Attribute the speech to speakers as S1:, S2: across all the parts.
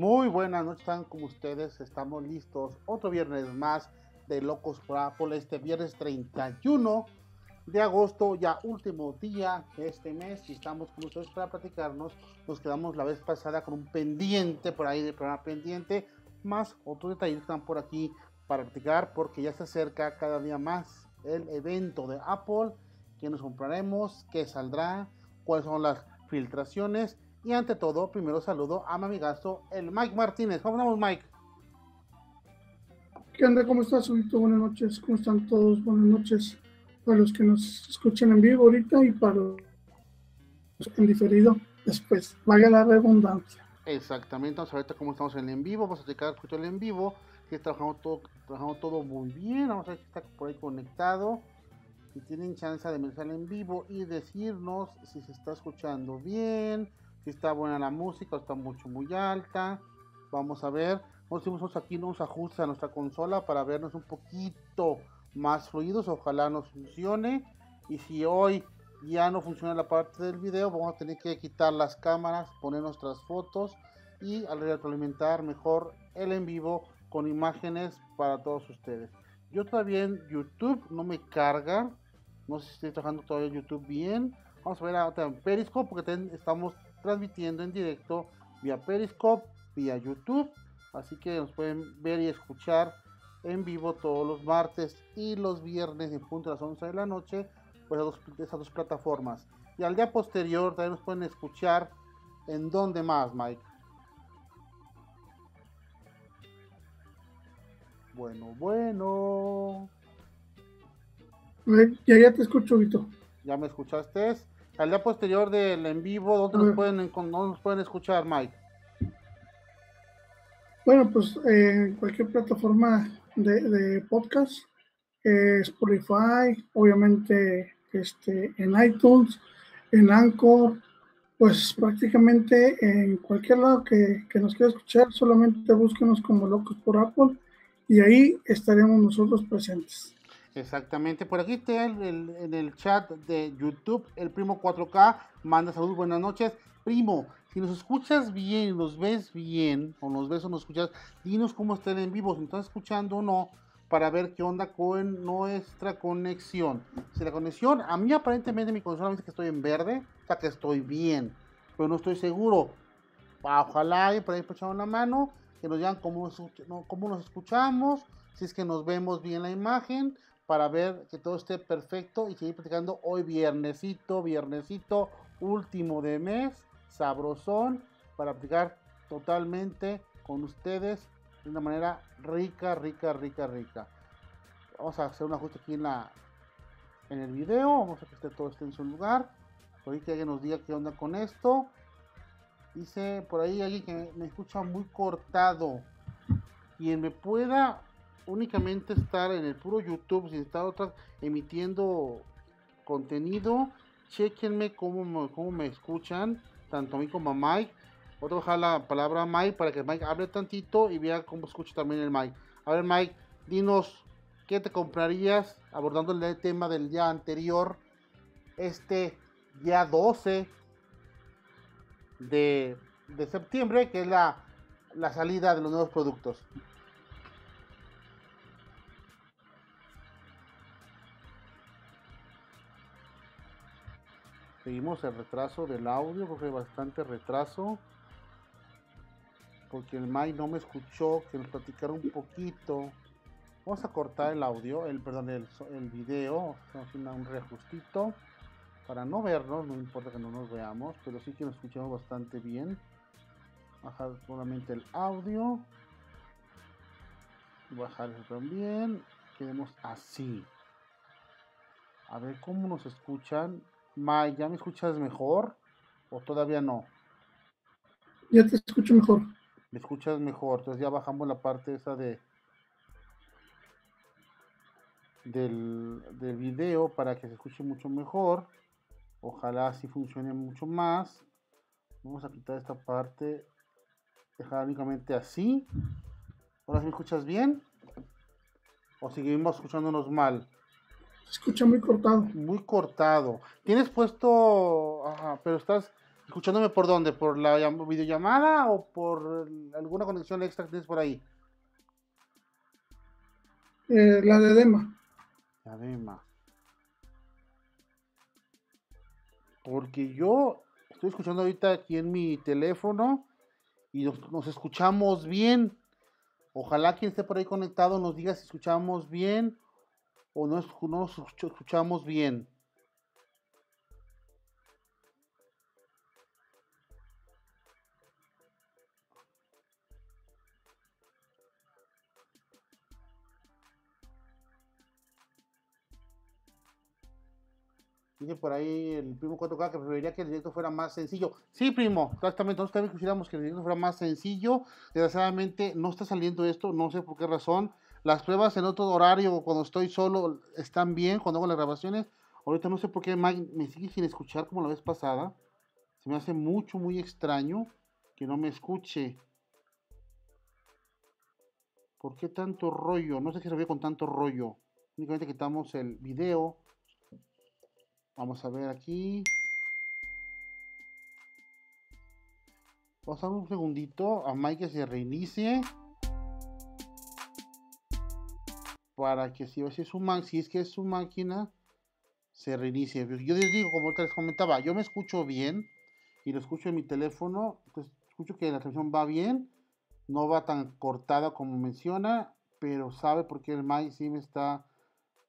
S1: buenas noches, están como ustedes, estamos listos. Otro viernes más de Locos por Apple, este viernes 31 de agosto, ya último día de este mes, y estamos con ustedes para platicarnos. Nos quedamos la vez pasada con un pendiente por ahí de programa pendiente, más otros detalles están por aquí para platicar, porque ya se acerca cada día más el evento de Apple, que nos compraremos, qué saldrá, cuáles son las filtraciones y ante todo, primero saludo a mi amigazo, el Mike Martínez. ¿Cómo estamos, Mike?
S2: ¿Qué onda? ¿Cómo estás, Subito? Buenas noches. ¿Cómo están todos? Buenas noches para los que nos escuchan en vivo ahorita y para los en diferido después. Vaya la redundancia.
S1: Exactamente. Vamos a ver cómo estamos en el en vivo. Vamos a checar el en vivo. Que trabajamos todo, trabajamos todo muy bien. Vamos a ver si está por ahí conectado. Si tienen chance de empezar en vivo y decirnos si se está escuchando bien si está buena la música, está mucho muy alta. Vamos a ver. Hicimos aquí unos ajustes a nuestra consola para vernos un poquito más fluidos. Ojalá nos funcione. Y si hoy ya no funciona la parte del video, vamos a tener que quitar las cámaras, poner nuestras fotos y al retroalimentar mejor el en vivo con imágenes para todos ustedes. Yo todavía en YouTube no me carga. No sé si estoy trabajando todavía en YouTube bien. Vamos a ver en Periscope porque estamos transmitiendo en directo vía Periscope, vía YouTube. Así que nos pueden ver y escuchar en vivo todos los martes y los viernes en punto a las 11 de la noche pues esas dos plataformas. Y al día posterior también nos pueden escuchar en donde más, Mike. Bueno, bueno.
S2: Ya, ya te escucho, Vito.
S1: ¿Ya me escuchaste? Al día posterior del en vivo, ¿dónde nos pueden, nos pueden escuchar, Mike?
S2: Bueno, pues eh, en cualquier plataforma de, podcast, eh, Spotify, obviamente este, en iTunes, en Anchor, pues prácticamente en cualquier lado que, que nos quiera escuchar, solamente búsquenos como Locos por Apple y ahí estaremos nosotros presentes.
S1: Exactamente, por aquí está el, en el chat de YouTube, el primo 4K, manda saludos, buenas noches. Primo, si nos escuchas bien, nos ves bien, o nos ves o nos escuchas, dinos cómo está el en vivo, si nos estás escuchando o no, para ver qué onda con nuestra conexión. Si la conexión, a mí aparentemente mi consola me dice que estoy en verde, o sea que estoy bien, pero no estoy seguro. Ojalá y por ahí echar una mano, que nos digan cómo, cómo nos escuchamos, si es que nos vemos bien la imagen para ver que todo esté perfecto y seguir platicando hoy viernesito, viernesito, último de mes, sabrosón, para aplicar totalmente con ustedes de una manera rica, rica, rica, rica. Vamos a hacer un ajuste aquí en la en el video, vamos a que esté todo esté en su lugar. Por ahí que alguien nos diga qué onda con esto. Dice por ahí alguien que me escucha muy cortado. Quien me pueda únicamente estar en el puro YouTube, sin estar otras emitiendo contenido, chequenme cómo me, cómo me escuchan, tanto a mí como a Mike. A dejar la palabra Mike para que Mike hable tantito y vea cómo escucha también el Mike. A ver, Mike, dinos qué te comprarías abordando el tema del día anterior, este día 12 de, de septiembre, que es la, la salida de los nuevos productos. Seguimos el retraso del audio, porque hay bastante retraso. Porque el Mike no me escuchó, que nos platicara un poquito. Vamos a cortar el audio, el perdón, el, el video. A hacer un reajustito para no vernos, no importa que no nos veamos, pero sí que nos escuchamos bastante bien. Bajar solamente el audio. Bajar también. Quedemos así. A ver cómo nos escuchan. May, ¿ya me escuchas mejor o todavía no?
S2: Ya te escucho mejor.
S1: Me escuchas mejor, entonces ya bajamos la parte esa de del, del video para que se escuche mucho mejor. Ojalá así funcione mucho más. Vamos a quitar esta parte, dejar únicamente así. ¿Ahora me escuchas bien? ¿O seguimos escuchándonos mal?
S2: Se escucha muy cortado.
S1: Muy cortado. Tienes puesto, ajá, pero estás, ¿Escuchándome por dónde? ¿Por la videollamada o por alguna conexión extra que tienes por ahí?
S2: Eh, la de Dema.
S1: La Dema. Porque yo estoy escuchando ahorita aquí en mi teléfono y nos, escuchamos bien. Ojalá quien esté por ahí conectado nos diga si escuchamos bien o no, escuchamos bien. Dice por ahí el primo 4K que preferiría que el directo fuera más sencillo. Sí, primo, exactamente. Nosotros también que el directo fuera más sencillo. Desgraciadamente no está saliendo esto, no sé por qué razón. Las pruebas en otro horario, cuando estoy solo, están bien, cuando hago las grabaciones. Ahorita no sé por qué Mike me sigue sin escuchar como la vez pasada. Se me hace mucho, muy extraño que no me escuche. ¿Por qué tanto rollo? No sé qué se ve con tanto rollo. Únicamente quitamos el video Vamos a ver aquí. Vamos a dar un segundito a Mike que se reinicie. Para que si, es su si es que es su máquina, se reinicie. Yo les digo, como les comentaba, yo me escucho bien y lo escucho en mi teléfono. Entonces, escucho que la transmisión va bien. No va tan cortada como menciona, pero sabe por qué el Mike sí me está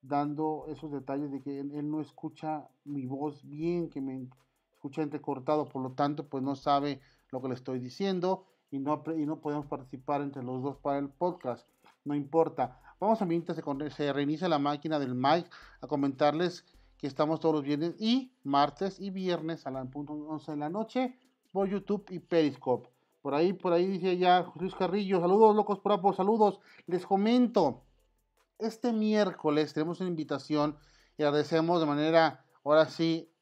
S1: dando esos detalles de que él no escucha mi voz bien, que me escucha entrecortado, por lo tanto, pues no sabe lo que le estoy diciendo y no, y no podemos participar entre los dos para el podcast. No importa. Vamos a mientras se, reinicia la máquina del mic a comentarles que estamos todos los viernes y martes y viernes a las punto 11 de la noche por YouTube y Periscope. Por ahí, por ahí dice ya Luis Carrillo, saludos locos por Apple, saludos. Les comento, este miércoles tenemos una invitación y agradecemos de manera, ahora sí,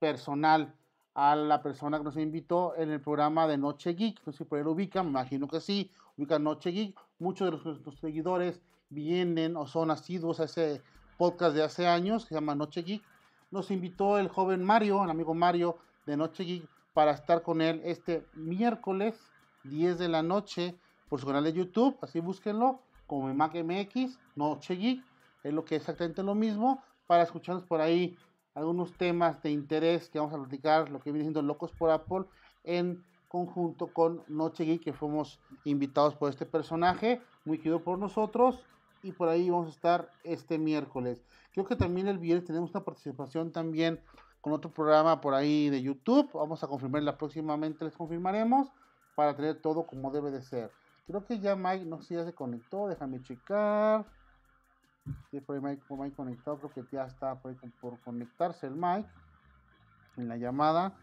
S1: personal a la persona que nos invitó en el programa de Noche Geek. No sé si por ahí lo ubican, me imagino que sí, ubican Noche Geek. Muchos de nuestros seguidores vienen o son asiduos a ese podcast de hace años, que se llama Noche Geek. Nos invitó el joven Mario, el amigo Mario de Noche Geek, para estar con él este miércoles 10 de la noche por su canal de YouTube, así búsquenlo como en Mac MX, Noche Geek, es lo que es exactamente lo mismo, para escucharnos por ahí algunos temas de interés que vamos a platicar, lo que viene siendo Locos por Apple, en conjunto con Noche Geek, que fuimos invitados por este personaje, muy querido por nosotros, y por ahí vamos a estar este miércoles. Creo que también el viernes tenemos una participación también con otro programa por ahí de YouTube. Vamos a confirmarla próximamente, les confirmaremos para tener todo como debe de ser. Creo que ya Mike, no sé si ya se conectó, déjame checar. Sí, por ahí Mike, por Mike conectado, creo que ya está por, conectarse el Mike en la llamada.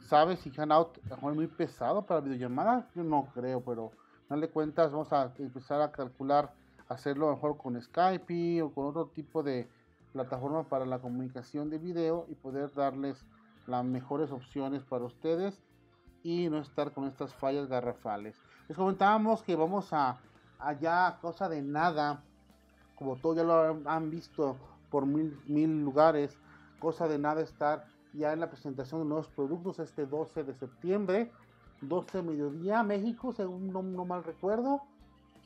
S1: ¿Sabes si Hanout es muy pesado para videollamada? Yo no creo, pero le cuentas, vamos a empezar a calcular, hacerlo mejor con Skype o con otro tipo de plataforma para la comunicación de video y poder darles las mejores opciones para ustedes y no estar con estas fallas garrafales. Les comentábamos que vamos a allá, cosa de nada, como todos ya lo han visto por mil, mil lugares, cosa de nada estar ya en la presentación de nuevos productos este 12 de septiembre, 12 mediodía, México, según no, mal recuerdo.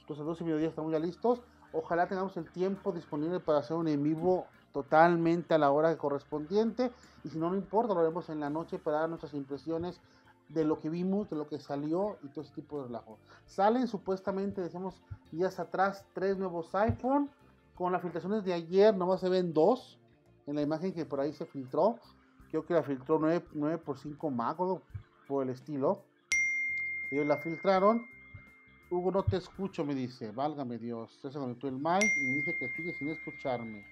S1: Entonces 12 mediodía estamos ya listos. Ojalá tengamos el tiempo disponible para hacer un en vivo totalmente a la hora correspondiente. Y si no, no importa, lo haremos en la noche para dar nuestras impresiones de lo que vimos, de lo que salió y todo ese tipo de relajo. Salen supuestamente, decimos días atrás, tres nuevos iPhone. Con las filtraciones de ayer, nomás se ven dos. En la imagen que por ahí se filtró. Creo que la filtró 9, 9 por 5 Mac por el estilo. Ellos la filtraron. Hugo, no te escucho, me dice. Válgame Dios. Se conectó el mic y me dice que sigue sin escucharme.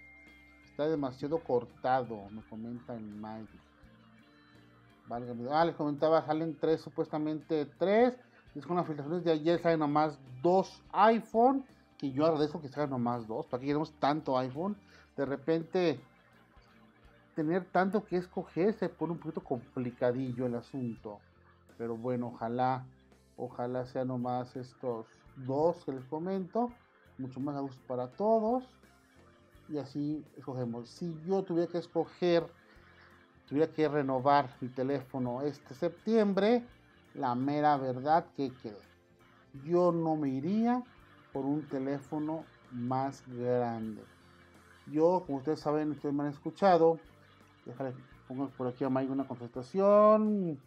S1: Está demasiado cortado, me comenta el mic. Ah, les comentaba, salen tres, supuestamente tres. Es con las filtraciones de ayer salen nomás dos iPhone. Que yo agradezco que salgan nomás dos. ¿Para que queremos tanto iPhone? De repente, tener tanto que escoger se pone un poquito complicadillo el asunto. Pero bueno, ojalá, ojalá sean nomás estos dos que les comento. Mucho más a gusto para todos. Y así escogemos. Si yo tuviera que escoger tuviera que renovar mi teléfono este septiembre, la mera verdad que quede. Yo no me iría por un teléfono más grande. Yo, como ustedes saben, ustedes me han escuchado. Déjale, pongo por aquí a Mike una contestación.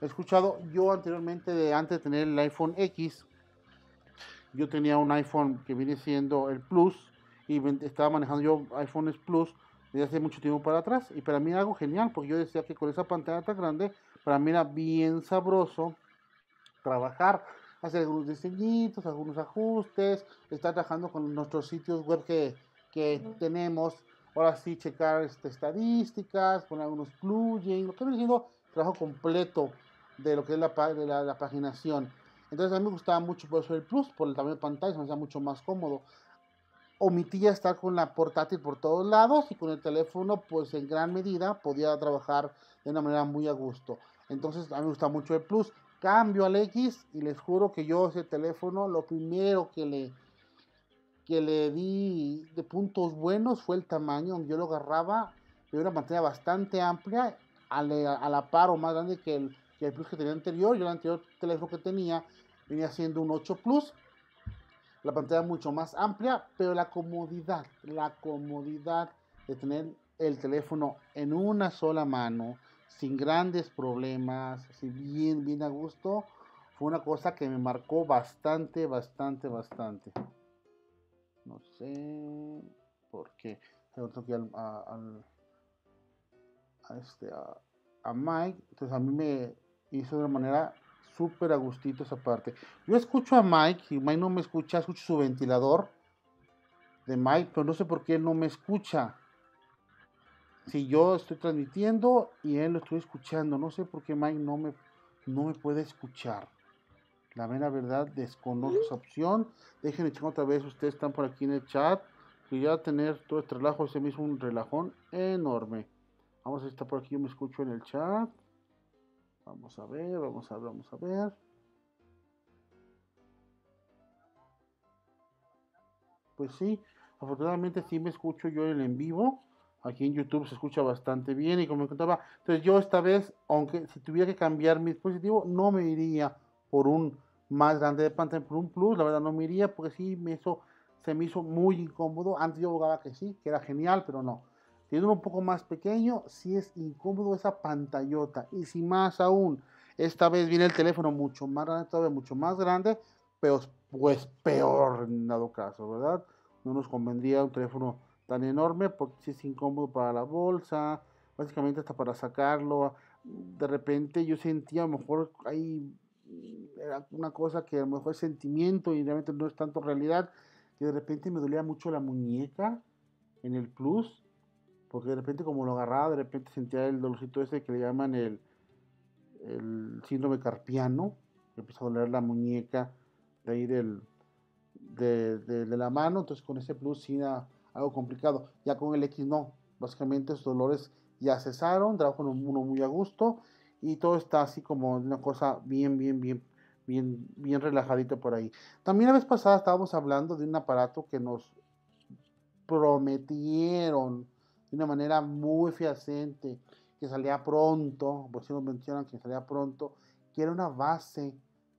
S1: He escuchado yo anteriormente, de, antes de tener el iPhone X, yo tenía un iPhone que viene siendo el Plus y estaba manejando yo iPhones Plus desde hace mucho tiempo para atrás. Y para mí era algo genial, porque yo decía que con esa pantalla tan grande, para mí era bien sabroso trabajar, hacer algunos diseñitos, algunos ajustes, estar trabajando con nuestros sitios web que, que tenemos. Ahora sí, checar este, estadísticas, poner algunos plugins, lo que viene siendo trabajo completo de lo que es la, de la, la, paginación. Entonces a mí me gustaba mucho por eso el Plus, por el tamaño de pantalla, se me hacía mucho más cómodo omitía estar con la portátil por todos lados y con el teléfono pues en gran medida podía trabajar de una manera muy a gusto. Entonces a mí me gusta mucho el Plus. Cambio al X y les juro que yo ese teléfono lo primero que le que le di de puntos buenos fue el tamaño, yo lo agarraba de una pantalla bastante amplia, a la, par o más grande que el, que el Plus que tenía anterior. Yo el anterior teléfono que tenía venía siendo un 8 Plus la pantalla mucho más amplia, pero la comodidad, la comodidad de tener el teléfono en una sola mano, sin grandes problemas, así bien, bien a gusto, fue una cosa que me marcó bastante, bastante, bastante. No sé por qué. Tengo que al, a, este, a, a Mike, entonces a mí me hizo de una manera súper a gustito esa parte. Yo escucho a Mike y Mike no me escucha, escucho su ventilador de Mike, pero no sé por qué él no me escucha. Si yo estoy transmitiendo y él lo estoy escuchando, no sé por qué Mike no me, no me puede escuchar. La mera verdad, desconozco esa opción. Déjenme echar otra vez, ustedes están por aquí en el chat. Que ya tener todo este relajo, ese mismo un relajón enorme. Vamos a estar por aquí, yo me escucho en el chat. Vamos a ver, vamos a ver, vamos a ver. Pues sí, afortunadamente sí me escucho yo en el en vivo. Aquí en YouTube se escucha bastante bien y como me contaba, entonces yo esta vez, aunque si tuviera que cambiar mi dispositivo, no me iría por un más grande de pantalla, por un plus, la verdad no me iría porque sí me hizo, se me hizo muy incómodo. Antes yo jugaba que sí, que era genial, pero no. Siendo un poco más pequeño, sí es incómodo esa pantallota. Y si más aún, esta vez viene el teléfono mucho más grande, mucho más grande, pero pues peor en dado caso, ¿verdad? No nos convendría un teléfono tan enorme porque sí es incómodo para la bolsa, básicamente hasta para sacarlo. De repente yo sentía a lo mejor hay era una cosa que a lo mejor es sentimiento y realmente no es tanto realidad, que de repente me dolía mucho la muñeca en el plus porque de repente como lo agarraba, de repente sentía el dolorcito ese que le llaman el, el síndrome carpiano, que empieza a doler la muñeca de ahí del, de, de, la mano, entonces con ese plus sí era algo complicado. Ya con el X no, básicamente esos dolores ya cesaron, trabajo uno muy a gusto y todo está así como una cosa bien, bien, bien, bien, bien relajadito por ahí. También la vez pasada estábamos hablando de un aparato que nos prometieron de una manera muy fehaciente, que salía pronto, por si nos mencionan que salía pronto, que era una base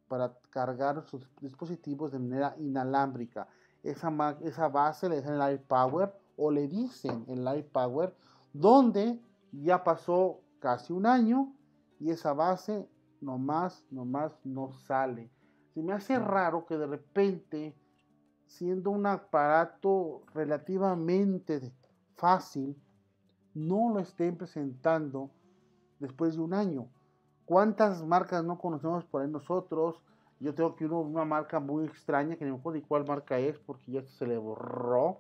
S1: para cargar sus dispositivos de manera inalámbrica. Esa, esa base le dicen el iPower o le dicen el iPower, donde ya pasó casi un año y esa base nomás, nomás no sale. Se me hace raro que de repente, siendo un aparato relativamente fácil, no lo estén presentando después de un año. ¿Cuántas marcas no conocemos por ahí nosotros? Yo tengo que una marca muy extraña que no me acuerdo de cuál marca es porque ya se le borró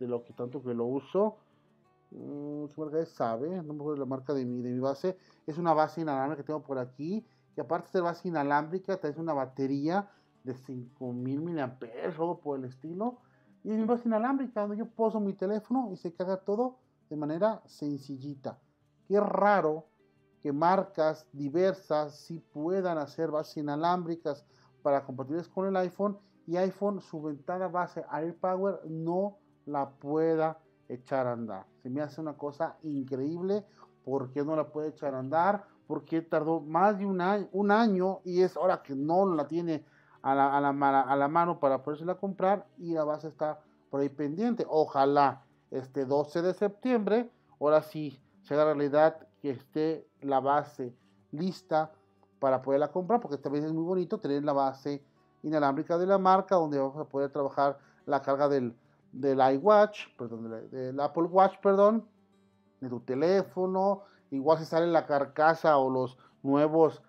S1: de lo que tanto que lo uso. Mm, ¿Qué marca es? Sabe, no me acuerdo la marca de mi, de mi base. Es una base inalámbrica que tengo por aquí. Y aparte de ser base inalámbrica, trae una batería de 5000 mAh, algo por el estilo. Y es mi base inalámbrica donde yo poso mi teléfono y se carga todo de manera sencillita. Qué raro que marcas diversas sí puedan hacer bases inalámbricas para compatibles con el iPhone y iPhone su ventana base AirPower no la pueda echar a andar. Se me hace una cosa increíble. ¿Por qué no la puede echar a andar? Porque tardó más de un año, un año y es ahora que no la tiene a la, a la, a la mano para podérsela comprar y la base está por ahí pendiente. Ojalá este 12 de septiembre, ahora sí, se haga realidad que esté la base lista para poderla comprar, porque también es muy bonito tener la base inalámbrica de la marca, donde vamos a poder trabajar la carga del, del iWatch, perdón, del, Apple Watch, perdón, de tu teléfono, igual si sale la carcasa o los nuevos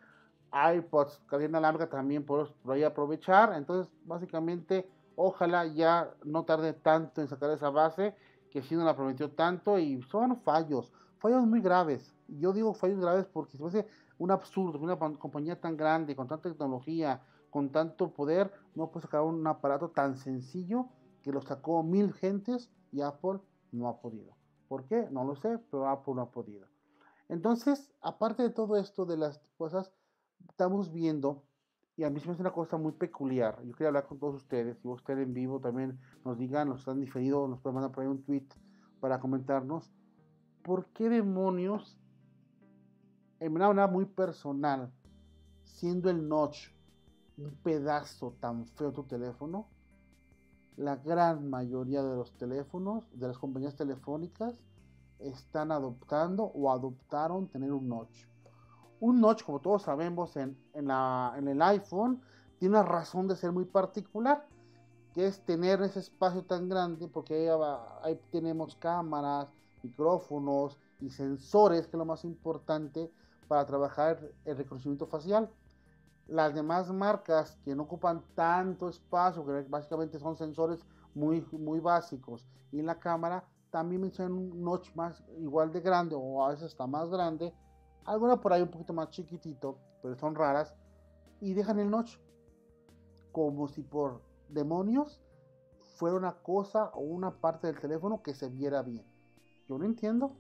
S1: iPods carga inalámbrica también por, ahí aprovechar, entonces básicamente ojalá ya no tarde tanto en sacar esa base, que si no la prometió tanto y son fallos, fallos muy graves, yo digo fallos graves porque se me hace un absurdo una compañía tan grande, con tanta tecnología, con tanto poder, no puede sacar un aparato tan sencillo que lo sacó mil gentes y Apple no ha podido. ¿Por qué? No lo sé, pero Apple no ha podido. Entonces, aparte de todo esto de las cosas, estamos viendo, y a mí se me hace una cosa muy peculiar. Yo quería hablar con todos ustedes, si ustedes en vivo también nos digan, nos están diferidos, nos pueden mandar por ahí un tweet para comentarnos, ¿por qué demonios, en una manera muy personal, siendo el notch un pedazo tan feo tu teléfono, la gran mayoría de los teléfonos, de las compañías telefónicas, están adoptando o adoptaron tener un notch. Un notch, como todos sabemos, en, en, el iPhone, tiene una razón de ser muy particular, que es tener ese espacio tan grande, porque ahí, ahí tenemos cámaras, micrófonos y sensores, que es lo más importante para trabajar el reconocimiento facial. Las demás marcas que no ocupan tanto espacio, que básicamente son sensores muy, muy básicos, y la cámara también mencionan un notch más igual de grande o a veces está más grande, alguna por ahí un poquito más chiquitito, pero son raras, y dejan el notch. Como si por demonios fuera una cosa o una parte del teléfono que se viera bien. Yo no entiendo,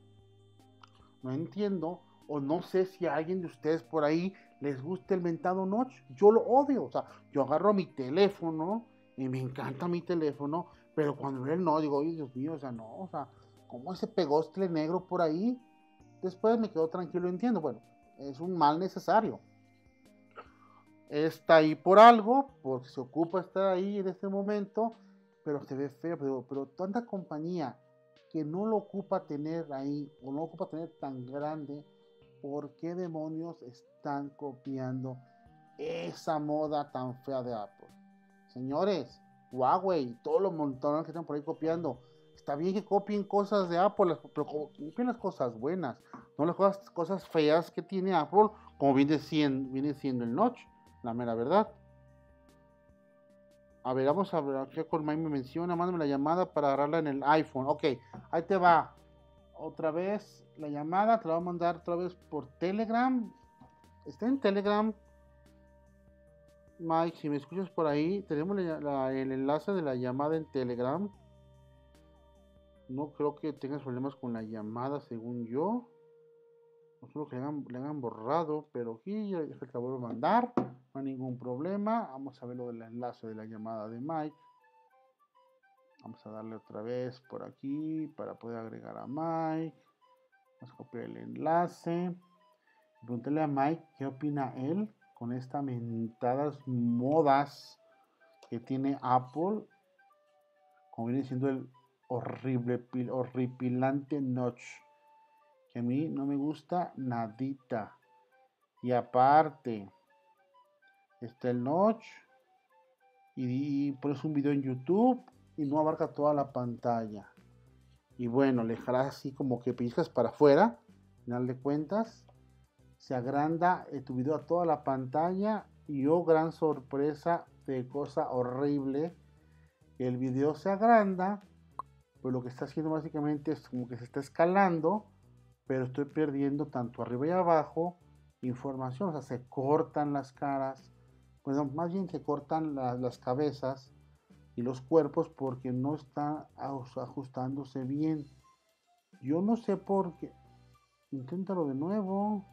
S1: no entiendo, o no sé si alguien de ustedes por ahí les gusta el mentado notch. Yo lo odio. O sea, yo agarro mi teléfono y me encanta mi teléfono, pero cuando veo el no, digo, oye, Dios mío, o sea, no, o sea, ¿cómo ese pegostle negro por ahí? Después me quedo tranquilo, entiendo. Bueno, es un mal necesario. Está ahí por algo, porque se ocupa estar ahí en este momento, pero se ve feo. Pero, pero tanta compañía que no lo ocupa tener ahí, o no lo ocupa tener tan grande, ¿por qué demonios están copiando esa moda tan fea de Apple? Señores, Huawei, todos los montones que están por ahí copiando. Está bien que copien cosas de Apple, pero copien las cosas buenas, no las cosas, cosas feas que tiene Apple, como viene siendo, viene siendo el Notch, la mera verdad. A ver, vamos a ver, aquí con Mike me menciona, mándame la llamada para agarrarla en el iPhone. Ok, ahí te va. Otra vez, la llamada te la voy a mandar otra vez por Telegram. Está en Telegram. Mike, si me escuchas por ahí, tenemos el enlace de la llamada en Telegram. No creo que tengas problemas con la llamada, según yo. No creo que le hayan, borrado, pero aquí ya se acabó de mandar. No hay ningún problema. Vamos a ver lo del enlace de la llamada de Mike. Vamos a darle otra vez por aquí para poder agregar a Mike. Vamos a copiar el enlace. Pregúntale a Mike qué opina él con estas mentadas modas que tiene Apple. Como viene siendo el horrible, horripilante notch. Que a mí no me gusta nadita. Y aparte, está el notch. Y, y pones un video en YouTube y no abarca toda la pantalla y bueno, le dejarás así como que pellizcas para afuera, final de cuentas, se agranda tu video a toda la pantalla y oh gran sorpresa de cosa horrible, el video se agranda, pues lo que está haciendo básicamente es como que se está escalando, pero estoy perdiendo tanto arriba y abajo información, o sea, se cortan las caras, pues más bien se cortan las cabezas y los cuerpos porque no está ajustándose bien. Yo no sé por qué. Inténtalo de nuevo.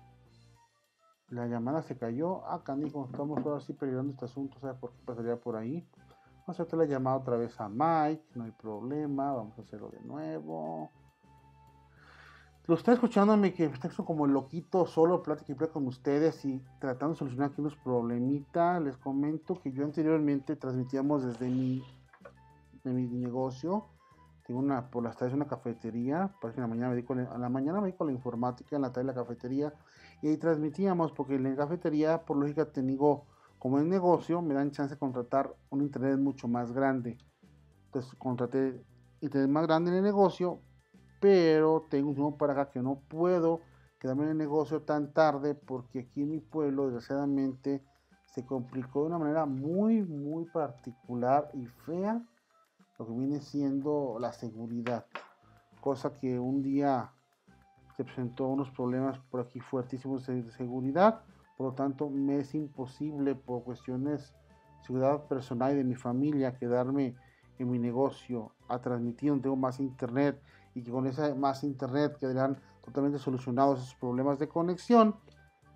S1: La llamada se cayó. Ah, canijo, estamos ahora sí peleando este asunto. ¿Sabes por qué pasaría por ahí? Vamos a hacer la llamada otra vez a Mike, no hay problema, vamos a hacerlo de nuevo. Lo está escuchándome que está como loquito, solo plática y con ustedes y tratando de solucionar aquí unos problemitas. Les comento que yo anteriormente transmitíamos desde mi, de mi negocio. Tengo una, por las tardes una cafetería, que en la mañana me dedico, a la mañana me dedico a la informática, en la tarde la cafetería, y ahí transmitíamos, porque en la cafetería, por lógica, tengo como en negocio me dan chance de contratar un internet mucho más grande. Entonces contraté internet más grande en el negocio, pero tengo un tiempo para acá que no puedo quedarme en el negocio tan tarde porque aquí en mi pueblo desgraciadamente se complicó de una manera muy muy particular y fea lo que viene siendo la seguridad. Cosa que un día se presentó unos problemas por aquí fuertísimos de seguridad por lo tanto, me es imposible por cuestiones de seguridad personal y de mi familia quedarme en mi negocio a transmitir donde tengo más internet y que con esa más internet quedarán totalmente solucionados esos problemas de conexión.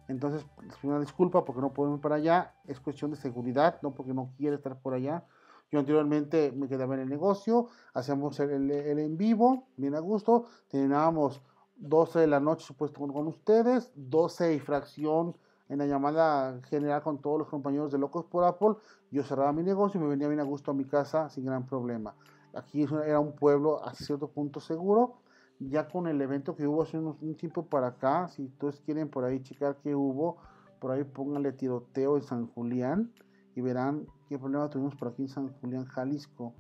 S1: Entonces, una disculpa porque no puedo ir para allá. Es cuestión de seguridad, no porque no quiere estar por allá. Yo anteriormente me quedaba en el negocio, hacíamos el, el, en vivo, bien a gusto. Terminábamos 12 de la noche, supuesto, con, con ustedes, 12 y fracción en la llamada general con todos los compañeros de Locos por Apple, yo cerraba mi negocio y me venía bien a gusto a mi casa sin gran problema. Aquí era un pueblo a cierto punto seguro. Ya con el evento que hubo hace un tiempo para acá, si ustedes quieren por ahí checar qué hubo, por ahí pónganle tiroteo en San Julián y verán qué problema tuvimos por aquí en San Julián, Jalisco.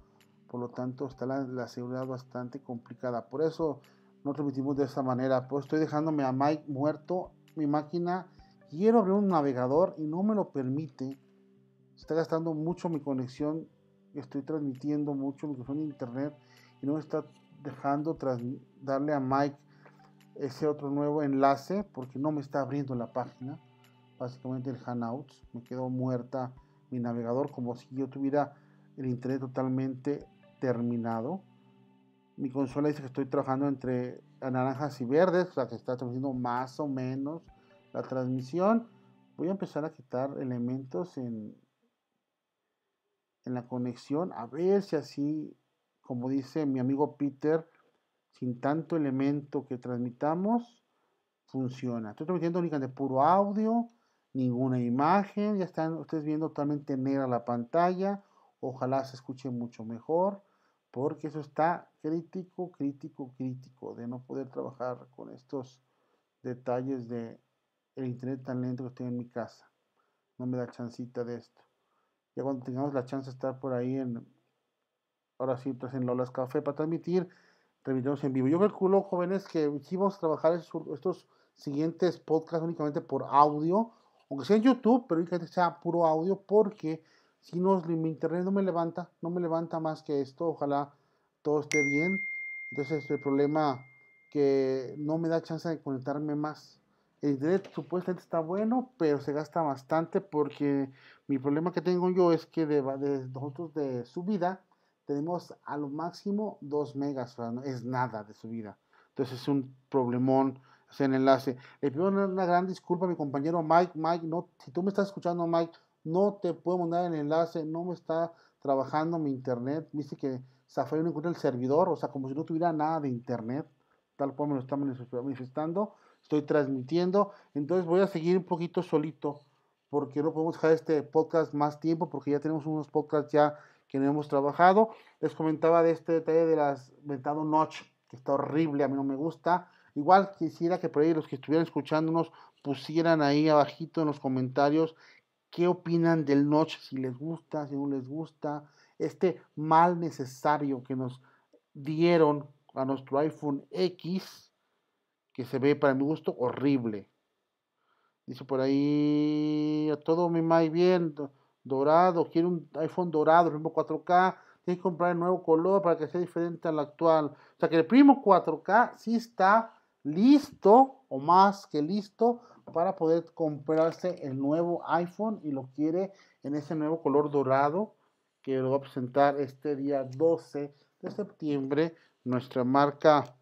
S1: Por lo tanto, está la, la seguridad bastante complicada. Por eso no transmitimos de esa manera. Pues estoy dejándome a Mike muerto. Mi máquina quiero abrir un navegador y no me lo permite. Está gastando mucho mi conexión. Estoy transmitiendo mucho mi conexión de internet y no me está dejando darle a Mike ese otro nuevo enlace porque no me está abriendo la página. Básicamente el Hangouts. Me quedó muerta mi navegador como si yo tuviera el internet totalmente terminado. Mi consola dice que estoy trabajando entre naranjas y verdes, o sea que está transmitiendo más o menos la transmisión. Voy a empezar a quitar elementos en, en la conexión. A ver si así, como dice mi amigo Peter, sin tanto elemento que transmitamos, funciona. Estoy transmitiendo únicamente puro audio, ninguna imagen. Ya están ustedes viendo totalmente negra la pantalla. Ojalá se escuche mucho mejor. Porque eso está crítico, crítico, crítico de no poder trabajar con estos detalles de el internet tan lento que estoy en mi casa. No me da chancita de esto. Ya cuando tengamos la chance de estar por ahí en, ahora sí, pues en Lolas Café para transmitir, transmitimos en vivo. Yo calculo, jóvenes, que si vamos a trabajar estos siguientes podcasts únicamente por audio, aunque sea en YouTube, pero únicamente sea puro audio, porque si no, mi internet no me levanta, no me levanta más que esto. Ojalá todo esté bien. Entonces, el problema que no me da chance de conectarme más el internet supuestamente está bueno, pero se gasta bastante porque mi problema que tengo yo es que de, nosotros de subida tenemos a lo máximo 2 megas, es nada de subida. Entonces es un problemón el enlace. Le pido una, gran disculpa a mi compañero Mike. Mike, no, si tú me estás escuchando, Mike, no te puedo mandar el enlace, no me está trabajando mi internet. Viste que Safari no encuentra el servidor, o sea, como si no tuviera nada de internet, tal cual me lo está manifestando estoy transmitiendo. Entonces voy a seguir un poquito solito porque no podemos dejar este podcast más tiempo porque ya tenemos unos podcasts ya que no hemos trabajado. Les comentaba de este detalle de las ventado notch que está horrible, a mí no me gusta. Igual quisiera que por ahí los que estuvieran escuchándonos pusieran ahí abajito en los comentarios qué opinan del notch, si les gusta, si no les gusta, este mal necesario que nos dieron a nuestro iPhone X que se ve para mi gusto horrible. Dice por ahí, todo me va bien, dorado, quiero un iPhone dorado, el 4K, tienes que comprar el nuevo color para que sea diferente al actual. O sea que el primo 4K sí está listo o más que listo para poder comprarse el nuevo iPhone y lo quiere en ese nuevo color dorado que lo va a presentar este día 12 de septiembre nuestra marca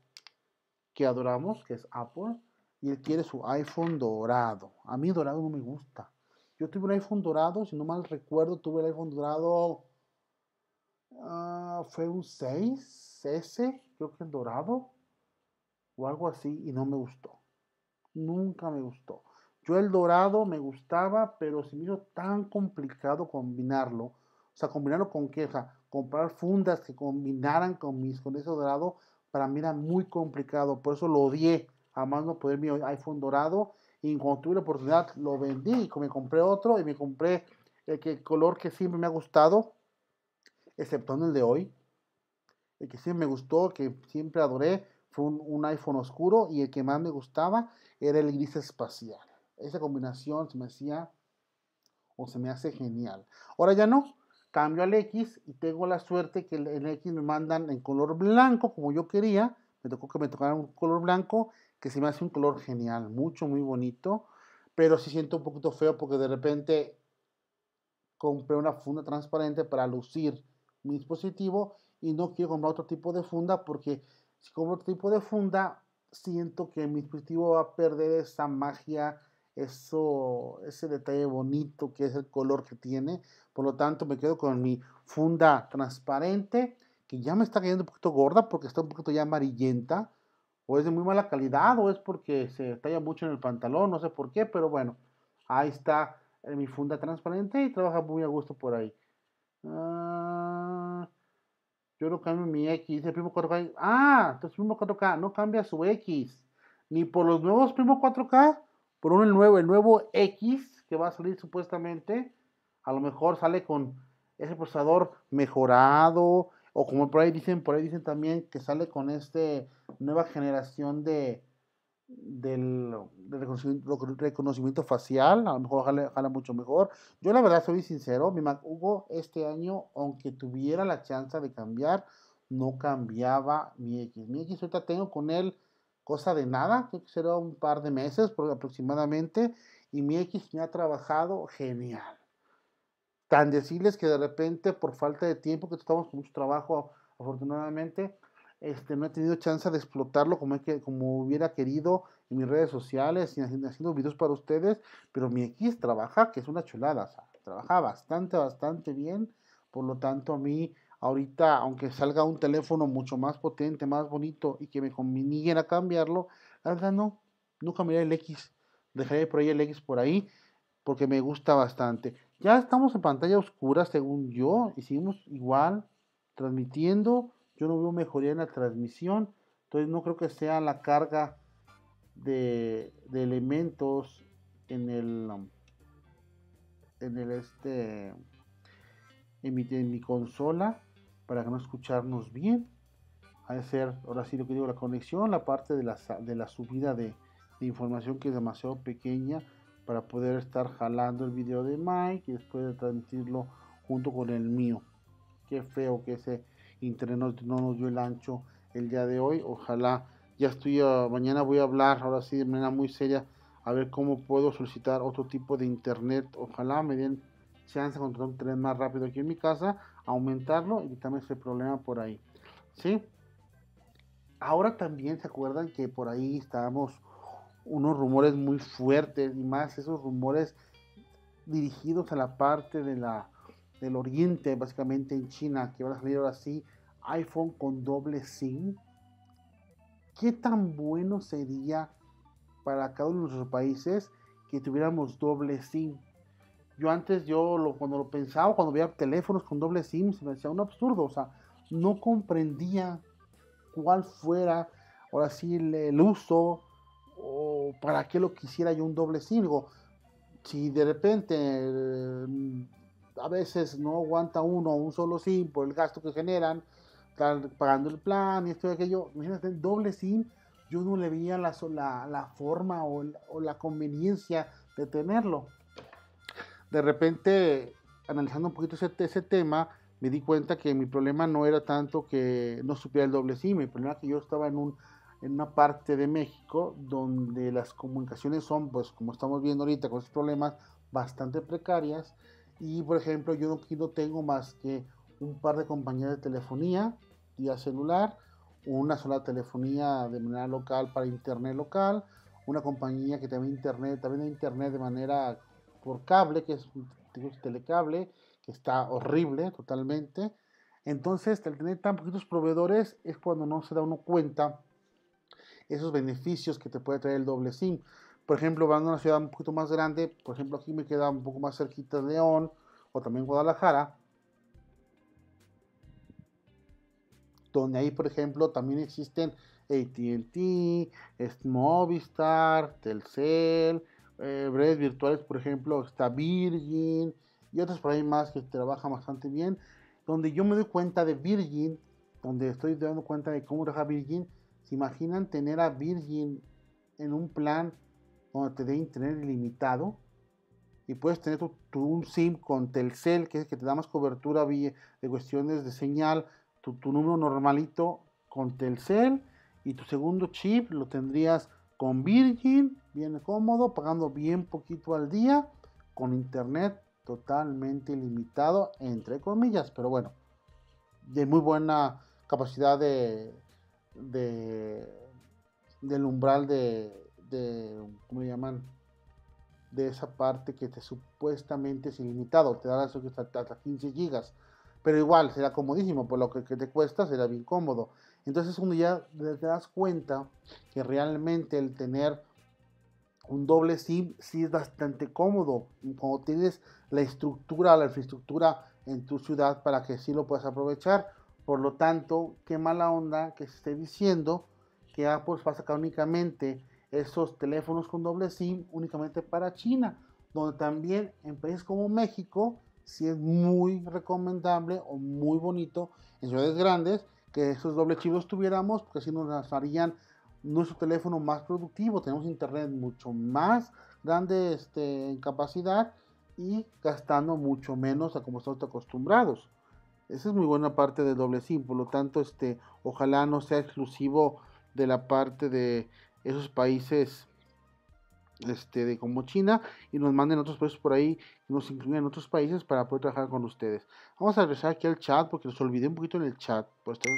S1: que adoramos, que es Apple, y él quiere su iPhone dorado. A mí dorado no me gusta. Yo tuve un iPhone dorado, si no mal recuerdo, tuve el iPhone dorado ah, fue un 6, S, creo que el dorado, o algo así, y no me gustó. Nunca me gustó. Yo el dorado me gustaba, pero se me hizo tan complicado combinarlo. O sea, combinarlo con qué? Comprar fundas que combinaran con mis con ese dorado, para mí era muy complicado. Por eso lo odié. Jamás no poder mi iPhone dorado. Y cuando tuve la oportunidad, lo vendí y me compré otro y me compré el, que, color que siempre me ha gustado, excepto en el de hoy. El que siempre me gustó, que siempre adoré, fue un, un iPhone oscuro y el que más me gustaba era el gris espacial esa combinación se me hacía o se me hace genial. Ahora ya no, cambio al X y tengo la suerte que el, X me mandan en color blanco como yo quería. Me tocó que me tocara un color blanco que se me hace un color genial, mucho, muy bonito. Pero sí siento un poquito feo porque de repente compré una funda transparente para lucir mi dispositivo y no quiero comprar otro tipo de funda porque si compro otro tipo de funda siento que mi dispositivo va a perder esa magia eso, ese detalle bonito que es el color que tiene. Por lo tanto, me quedo con mi funda transparente, que ya me está cayendo un poquito gorda porque está un poquito ya amarillenta. O es de muy mala calidad, o es porque se talla mucho en el pantalón, no sé por qué, pero bueno, ahí está eh, mi funda transparente y trabaja muy a gusto por ahí. Ah, yo no cambio mi X, el primo 4K. Ah, entonces primo 4K no cambia su X. Ni por los nuevos primo 4K por el nuevo, el nuevo X que va a salir supuestamente, a lo mejor sale con ese procesador mejorado, o como por ahí dicen, por ahí dicen también que sale con este nueva generación de del, reconocimiento, facial, a lo mejor jala, mucho mejor. Yo la verdad soy sincero, mi Mac Hugo este año, aunque tuviera la chance de cambiar, no cambiaba mi X. Mi X ahorita tengo con él cosa de nada, creo que será un par de meses aproximadamente, y mi X me ha trabajado genial. Tan decirles que de repente, por falta de tiempo, que estamos con mucho trabajo, afortunadamente, este, no he tenido chance de explotarlo como, que, como hubiera querido en mis redes sociales y haciendo, videos para ustedes, pero mi X trabaja, que es una chulada, trabaja bastante, bastante bien, por lo tanto a mí ahorita, aunque salga un teléfono mucho más potente, más bonito y que me conviniera cambiarlo, la verdad no, no cambiaría el X. Dejaré por ahí el X por ahí porque me gusta bastante. Ya estamos en pantalla oscura según yo y seguimos igual transmitiendo. Yo no veo mejoría en la transmisión, entonces no creo que sea la carga de, de elementos en el en el este en mi, en mi consola para no escucharnos bien. Ha de ser, ahora sí lo que digo, la conexión, la parte de la, de la subida de, información que es demasiado pequeña para poder estar jalando el video de Mike y después de transmitirlo junto con el mío. Qué feo que ese internet no, nos dio el ancho el día de hoy. Ojalá ya estoy, ah, mañana voy a hablar ahora sí de manera muy seria a ver cómo puedo solicitar otro tipo de internet. Ojalá me den chance de encontrar un tren más rápido aquí en mi casa aumentarlo y quitarme ese problema por ahí. ¿Sí? Ahora también se acuerdan que por ahí estábamos unos rumores muy fuertes y más esos rumores dirigidos a la parte de la, del oriente, básicamente en China, que van a salir ahora sí iPhone con doble SIM. ¿Qué tan bueno sería para cada uno de nuestros países que tuviéramos doble SIM? Yo antes, yo lo, cuando lo pensaba, cuando veía teléfonos con doble SIM, se me decía un absurdo, o sea, no comprendía cuál fuera, ahora sí, el, uso o para qué lo quisiera yo un doble SIM. Digo, si de repente eh, a veces no aguanta uno un solo SIM por el gasto que generan, pagando el plan y esto y aquello, imagínate, doble SIM, yo no le veía la, la, la forma o la conveniencia de tenerlo de repente, analizando un poquito ese, tema, me di cuenta que mi problema no era tanto que no supiera el doble SIM, mi problema era que yo estaba en, un, en una parte de México donde las comunicaciones son, pues como estamos viendo ahorita, con esos problemas bastante precarias. Y por ejemplo, yo no, no tengo más que un par de compañías de telefonía, vía celular, una sola telefonía de manera local para internet local, una compañía que también internet, también internet de manera por cable, que es un telecable, que está horrible totalmente. Entonces, al tener tan poquitos proveedores es cuando no se da uno cuenta esos beneficios que te puede traer el doble SIM. Por ejemplo, van a una ciudad un poquito más grande, por ejemplo, aquí me queda un poco más cerquita de León o también Guadalajara, donde ahí, por ejemplo, también existen ATT, Movistar, Telcel, eh, redes virtuales, por ejemplo, está Virgin y otras por ahí más que trabajan bastante bien. Donde yo me doy cuenta de Virgin, donde estoy dando cuenta de cómo trabaja Virgin, ¿se imaginan tener a Virgin en un plan donde te dé internet ilimitado? Y puedes tener tu, un SIM con Telcel, que es que te da más cobertura de cuestiones de señal, tu, tu número normalito con Telcel y tu segundo chip lo tendrías con Virgin, bien cómodo, pagando bien poquito al día, con internet totalmente ilimitado, entre comillas, pero bueno, de muy buena capacidad de, de del umbral de, de ¿cómo le llaman? De esa parte que te supuestamente es ilimitado, te da hasta, hasta 15 gigas, pero igual será comodísimo, por lo que, que te cuesta será bien cómodo. Entonces uno ya te das cuenta que realmente el tener un doble SIM sí es bastante cómodo. Cuando tienes la estructura, la infraestructura en tu ciudad para que sí lo puedas aprovechar. Por lo tanto, qué mala onda que se esté diciendo que Apple va a sacar únicamente esos teléfonos con doble SIM únicamente para China, donde también en países como México sí es muy recomendable o muy bonito en ciudades grandes que esos doble chivos tuviéramos, porque así nos harían nuestro teléfono más productivo. Tenemos internet mucho más grande este, en capacidad y gastando mucho menos a como estamos acostumbrados. Esa es muy buena parte del doble SIM, por lo tanto, este, ojalá no sea exclusivo de la parte de esos países este, de como China y nos manden otros países por ahí y nos incluyan otros países para poder trabajar con ustedes. Vamos a regresar aquí al chat porque los olvidé un poquito en el chat por estar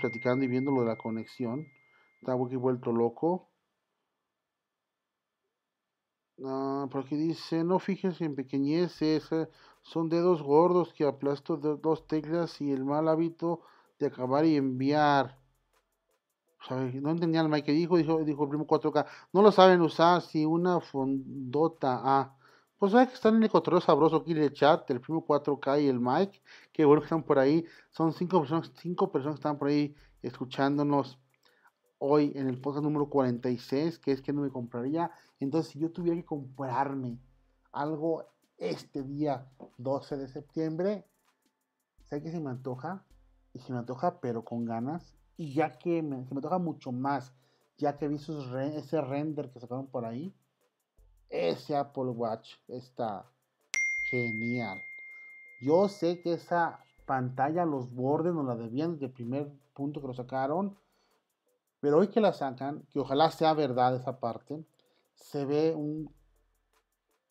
S1: platicando y viendo lo de la conexión. Estaba aquí vuelto loco. Ah, por aquí dice, no fíjense en pequeñeces, eh, son dedos gordos que aplasto de dos teclas y el mal hábito de acabar y enviar. no entendía el Mike que dijo, dijo, dijo el primo 4K. No lo saben usar si una fondota. Ah, pues saben que están en el control sabroso aquí el chat, el primo 4K y el Mike, que bueno que están por ahí. Son cinco personas, cinco personas que están por ahí escuchándonos hoy en el podcast número 46, que es que no me compraría. Entonces, si yo tuviera que comprarme algo este día 12 de septiembre, sé que se me antoja, y se me antoja, pero con ganas, y ya que me, se me antoja mucho más, ya que vi ese render que sacaron por ahí, ese Apple Watch está genial. Yo sé que esa pantalla, los bordes, no la debían desde el primer punto que lo sacaron. Pero hoy que la sacan, que ojalá sea verdad esa parte, se ve un...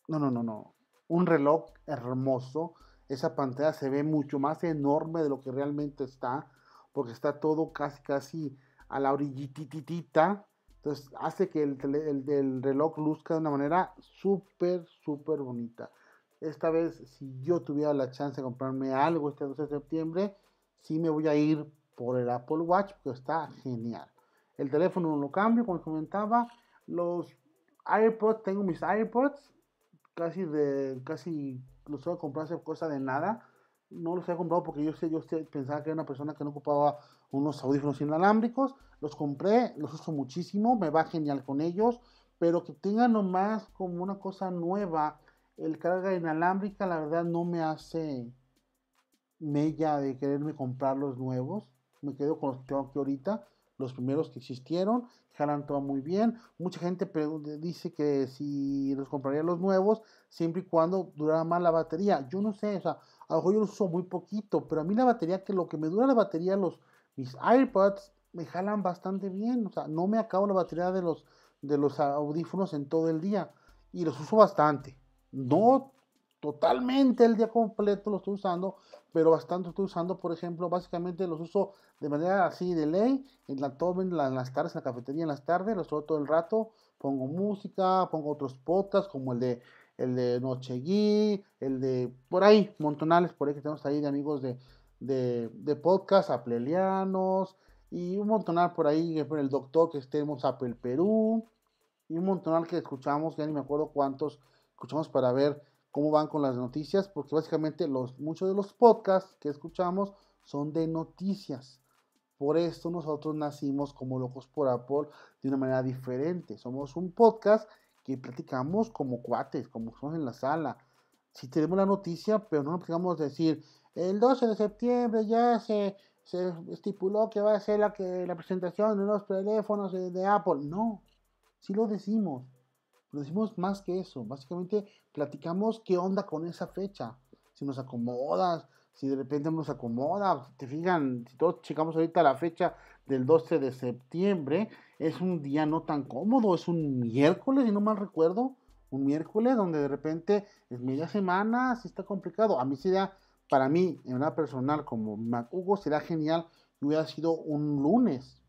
S1: No, no, no, no. Un reloj hermoso. Esa pantalla se ve mucho más enorme de lo que realmente está. Porque está todo casi, casi a la orillititita entonces hace que el, reloj luzca de una manera súper, súper bonita. Esta vez, si yo tuviera la chance de comprarme algo este 12 de septiembre, sí me voy a ir por el Apple Watch, porque está genial. El teléfono no lo cambio, como comentaba. Los AirPods, tengo mis AirPods, casi de, casi los voy comprar hace cosa de nada. No los he comprado porque yo sé, yo pensaba que era una persona que no ocupaba unos audífonos inalámbricos, los compré, los uso muchísimo, me va genial con ellos, pero que tengan nomás como una cosa nueva, el carga inalámbrica, la verdad no me hace mella de quererme comprar los nuevos, me quedo con los que tengo aquí ahorita, los primeros que existieron, jalan todo muy bien. Mucha gente dice que si los compraría los nuevos, siempre y cuando durara más la batería. Yo no sé, o sea, a lo mejor yo los uso muy poquito, pero a mí la batería, que lo que me dura la batería, los mis iPods me jalan bastante bien, o sea, no me acabo la batería de los, de los audífonos en todo el día y los uso bastante. No totalmente el día completo lo estoy usando, pero bastante estoy usando, por ejemplo, básicamente los uso de manera así de ley, en, la, en, las tardes, en la cafetería en las tardes, los uso todo el rato, pongo música, pongo otros podcasts como el de el de Noche Gui, el de por ahí, montonales por ahí que tenemos ahí de amigos de, de, de podcast, aplelianos, y un montonal por ahí, el doctor que estemos Apple Perú, y un montonal que escuchamos, ya ni me acuerdo cuántos escuchamos para ver cómo van con las noticias, porque básicamente los, muchos de los podcasts que escuchamos son de noticias. Por esto nosotros nacimos como locos por Apple de una manera diferente. Somos un podcast que platicamos como cuates, como somos en la sala. Si tenemos la noticia, pero no nos platicamos decir, el 12 de septiembre ya se, estipuló que va a ser la, presentación de los teléfonos de, de Apple. No, sí lo decimos. Lo decimos más que eso. Básicamente platicamos qué onda con esa fecha. Si nos acomodas, si de repente nos acomoda. Te fijan, si todos checamos ahorita la fecha del 12 de septiembre, es un día no tan cómodo. Es un miércoles, si no mal recuerdo. Un miércoles donde de repente es media semana, si está complicado. A mí sería, para mí, en una personal como Mac Hugo, será genial que hubiera sido un lunes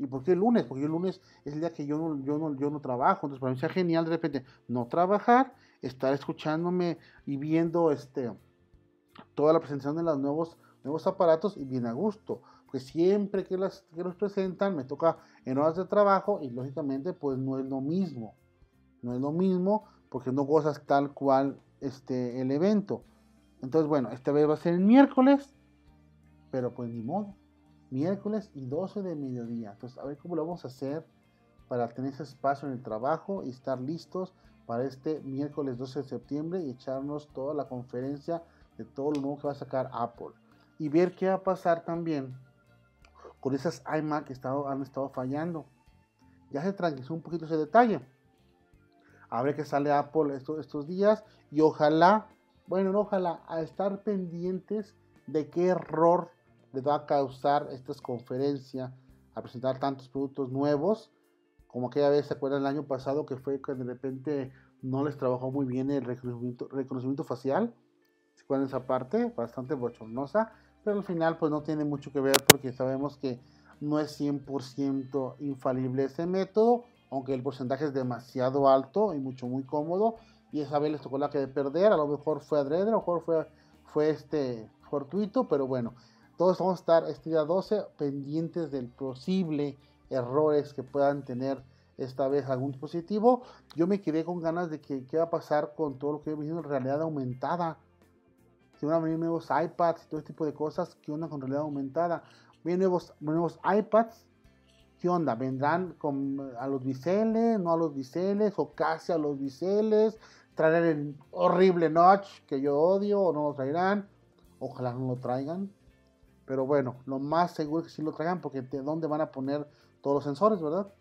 S1: ¿Y por qué el lunes? Porque el lunes es el día que yo no, trabajo. Entonces, para mí sería genial de repente no trabajar, estar escuchándome y viendo este, toda la presentación de los nuevos, nuevos aparatos y bien a gusto. Porque siempre que los presentan me toca en horas de trabajo y lógicamente pues no es lo mismo. No es lo mismo porque no gozas tal cual este, el evento. Entonces, bueno, esta vez va a ser el miércoles, pero pues ni modo miércoles y 12 de mediodía. Entonces, a ver cómo lo vamos a hacer para tener ese espacio en el trabajo y estar listos para este miércoles 12 de septiembre y echarnos toda la conferencia de todo lo nuevo que va a sacar Apple. Y ver qué va a pasar también con esas iMac que han estado fallando. Ya se tranquilizó un poquito ese detalle. A ver qué sale Apple estos, estos días y ojalá, bueno, ojalá, a estar pendientes de qué error les va a causar esta conferencia a presentar tantos productos nuevos, como aquella vez, ¿se acuerdan el año pasado que fue que de repente no les trabajó muy bien el reconocimiento, reconocimiento facial? ¿Se acuerdan esa parte? Bastante bochornosa, pero al final pues no tiene mucho que ver porque sabemos que no es 100% infalible ese método, aunque el porcentaje es demasiado alto y mucho muy cómodo, y esa vez les tocó la que de perder, a lo mejor fue adrede, a lo mejor fue, fue este fortuito, pero bueno, todos vamos a estar este día 12 pendientes del posible errores que puedan tener esta vez algún dispositivo. Yo me quedé con ganas de que qué va a pasar con todo lo que viene en realidad aumentada. Si van a venir nuevos iPads y todo este tipo de cosas, ¿qué onda con realidad aumentada? Vienen nuevos, nuevos iPads, ¿qué onda? ¿Vendrán a los biseles, no a los biseles, o casi a los biseles? ¿Traerán el horrible notch que yo odio o no lo traerán? Ojalá no lo traigan. Pero bueno, lo más seguro es que sí lo traigan porque de dónde van a poner todos los sensores, ¿verdad?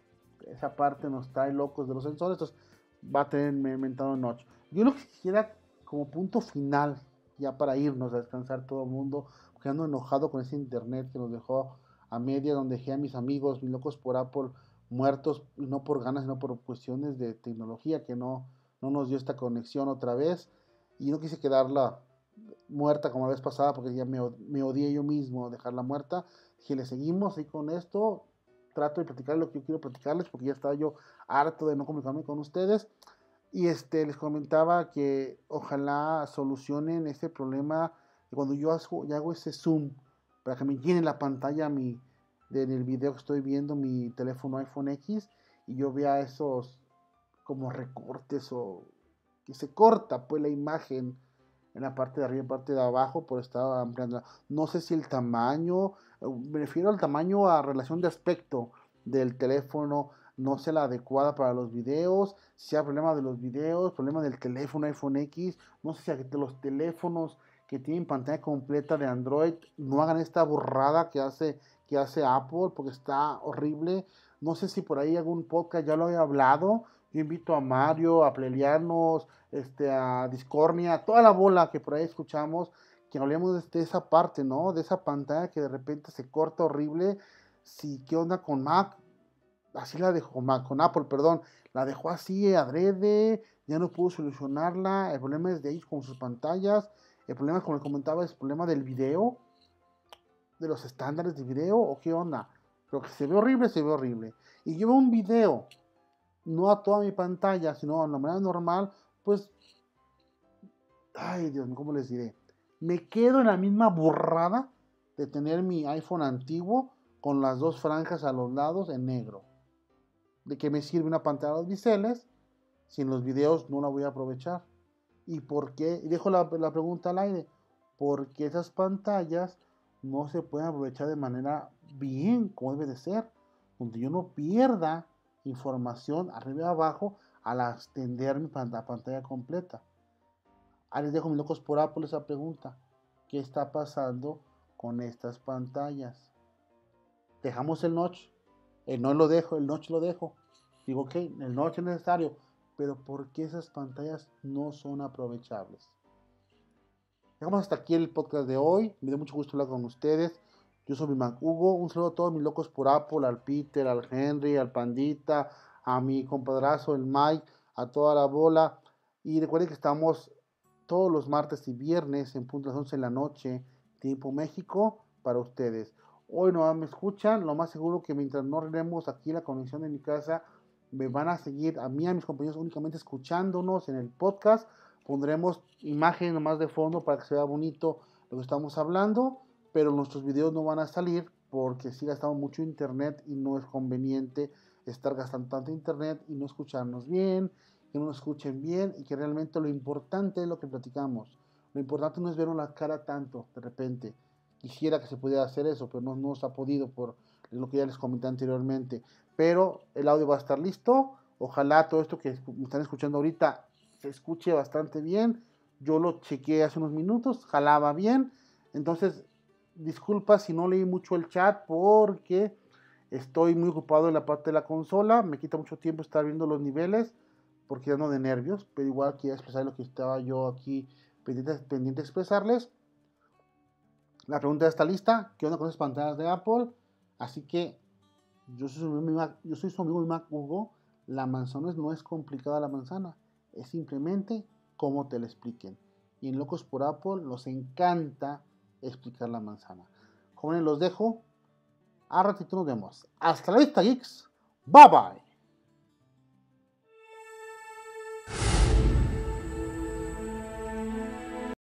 S1: Esa parte nos trae locos de los sensores, entonces va a tener inventado notch. Yo lo que quisiera como punto final, ya para irnos a descansar todo el mundo, porque ando enojado con ese internet que nos dejó a media, donde dejé a mis amigos, mis locos por Apple, muertos, no por ganas, sino por cuestiones de tecnología, que no, no nos dio esta conexión otra vez, y no quise quedarla muerta como la vez pasada porque ya me, me odié yo mismo dejarla muerta. Dije, le seguimos y con esto trato de platicar lo que yo quiero platicarles porque ya estaba yo harto de no comunicarme con ustedes. Y este, les comentaba que ojalá solucionen este problema cuando yo hago, hago ese zoom para que me llene la pantalla mi, en el video que estoy viendo mi teléfono iPhone X y yo vea esos como recortes o que se corta pues la imagen en la parte de arriba y parte de abajo por estar ampliando. No sé si el tamaño, me refiero al tamaño a relación de aspecto del teléfono, no sea la adecuada para los videos, si hay problema de los videos, problema del teléfono iPhone X, no sé si los teléfonos que tienen pantalla completa de Android no hagan esta borrada que hace, que hace Apple porque está horrible. No sé si por ahí algún podcast ya lo he hablado, yo invito a Mario, a Plelianos, este, a Discornia, toda la bola que por ahí escuchamos, que hablemos de, esa parte, ¿no? De esa pantalla que de repente se corta horrible. Si, ¿qué onda con Mac? Así la dejó, Mac, con Apple, perdón. La dejó así, adrede, ya no pudo solucionarla. El problema es de ellos con sus pantallas. El problema, como les comentaba, es el problema del video, de los estándares de video, o qué onda. Pero que se ve horrible, se ve horrible. Y yo un video no a toda mi pantalla, sino a la manera normal, pues, ay Dios ¿cómo les diré? Me quedo en la misma borrada de tener mi iPhone antiguo con las dos franjas a los lados en negro. ¿De qué me sirve una pantalla de los biseles si en los videos no la voy a aprovechar? ¿Y por qué? Dejo la, la pregunta al aire. ¿Por qué esas pantallas no se pueden aprovechar de manera bien, como debe de ser? Donde yo no pierda información arriba y abajo al extender mi pantalla completa. Ahí les dejo mis locos por Apple esa pregunta. ¿Qué está pasando con estas pantallas? Dejamos el notch. El no lo dejo, el notch lo dejo. Digo, ok, el notch es necesario. Pero ¿por qué esas pantallas no son aprovechables? Dejamos hasta aquí el podcast de hoy. Me da mucho gusto hablar con ustedes. Yo soy mi Mac Hugo. Un saludo a todos mis locos por Apple, al Peter, al Henry, al Pandita, a mi compadrazo, el Mike, a toda la bola. Y recuerden que estamos todos los martes y viernes en punto las 11 de la noche, tiempo México, para ustedes. Hoy no me escuchan, lo más seguro que mientras no arreglemos aquí la conexión de mi casa, me van a seguir a mí y a mis compañeros únicamente escuchándonos en el podcast. Pondremos imagen nomás de fondo para que se vea bonito lo que estamos hablando, pero nuestros videos no van a salir porque sí gastamos mucho internet y no es conveniente estar gastando tanto internet y no escucharnos bien que no nos escuchen bien y que realmente lo importante es lo que platicamos. Lo importante no es ver la cara tanto de repente. Quisiera que se pudiera hacer eso, pero no, no se ha podido por lo que ya les comenté anteriormente. Pero el audio va a estar listo. Ojalá todo esto que me están escuchando ahorita se escuche bastante bien. Yo lo chequeé hace unos minutos, jalaba bien. Entonces, disculpa si no leí mucho el chat porque estoy muy ocupado en la parte de la consola. Me quita mucho tiempo estar viendo los niveles porque ando de nervios, pero igual quería expresar lo que estaba yo aquí pendiente, pendiente de expresarles. La pregunta está lista, ¿qué onda con esas pantallas de Apple? Así que yo soy su amigo, yo soy su amigo Mac Hugo, la manzana no es complicada la manzana, es simplemente cómo te la expliquen. Y en Locos por Apple nos encanta explicar la manzana. Jóvenes, los dejo. A ratito nos vemos. Hasta la vista, geeks. Bye bye.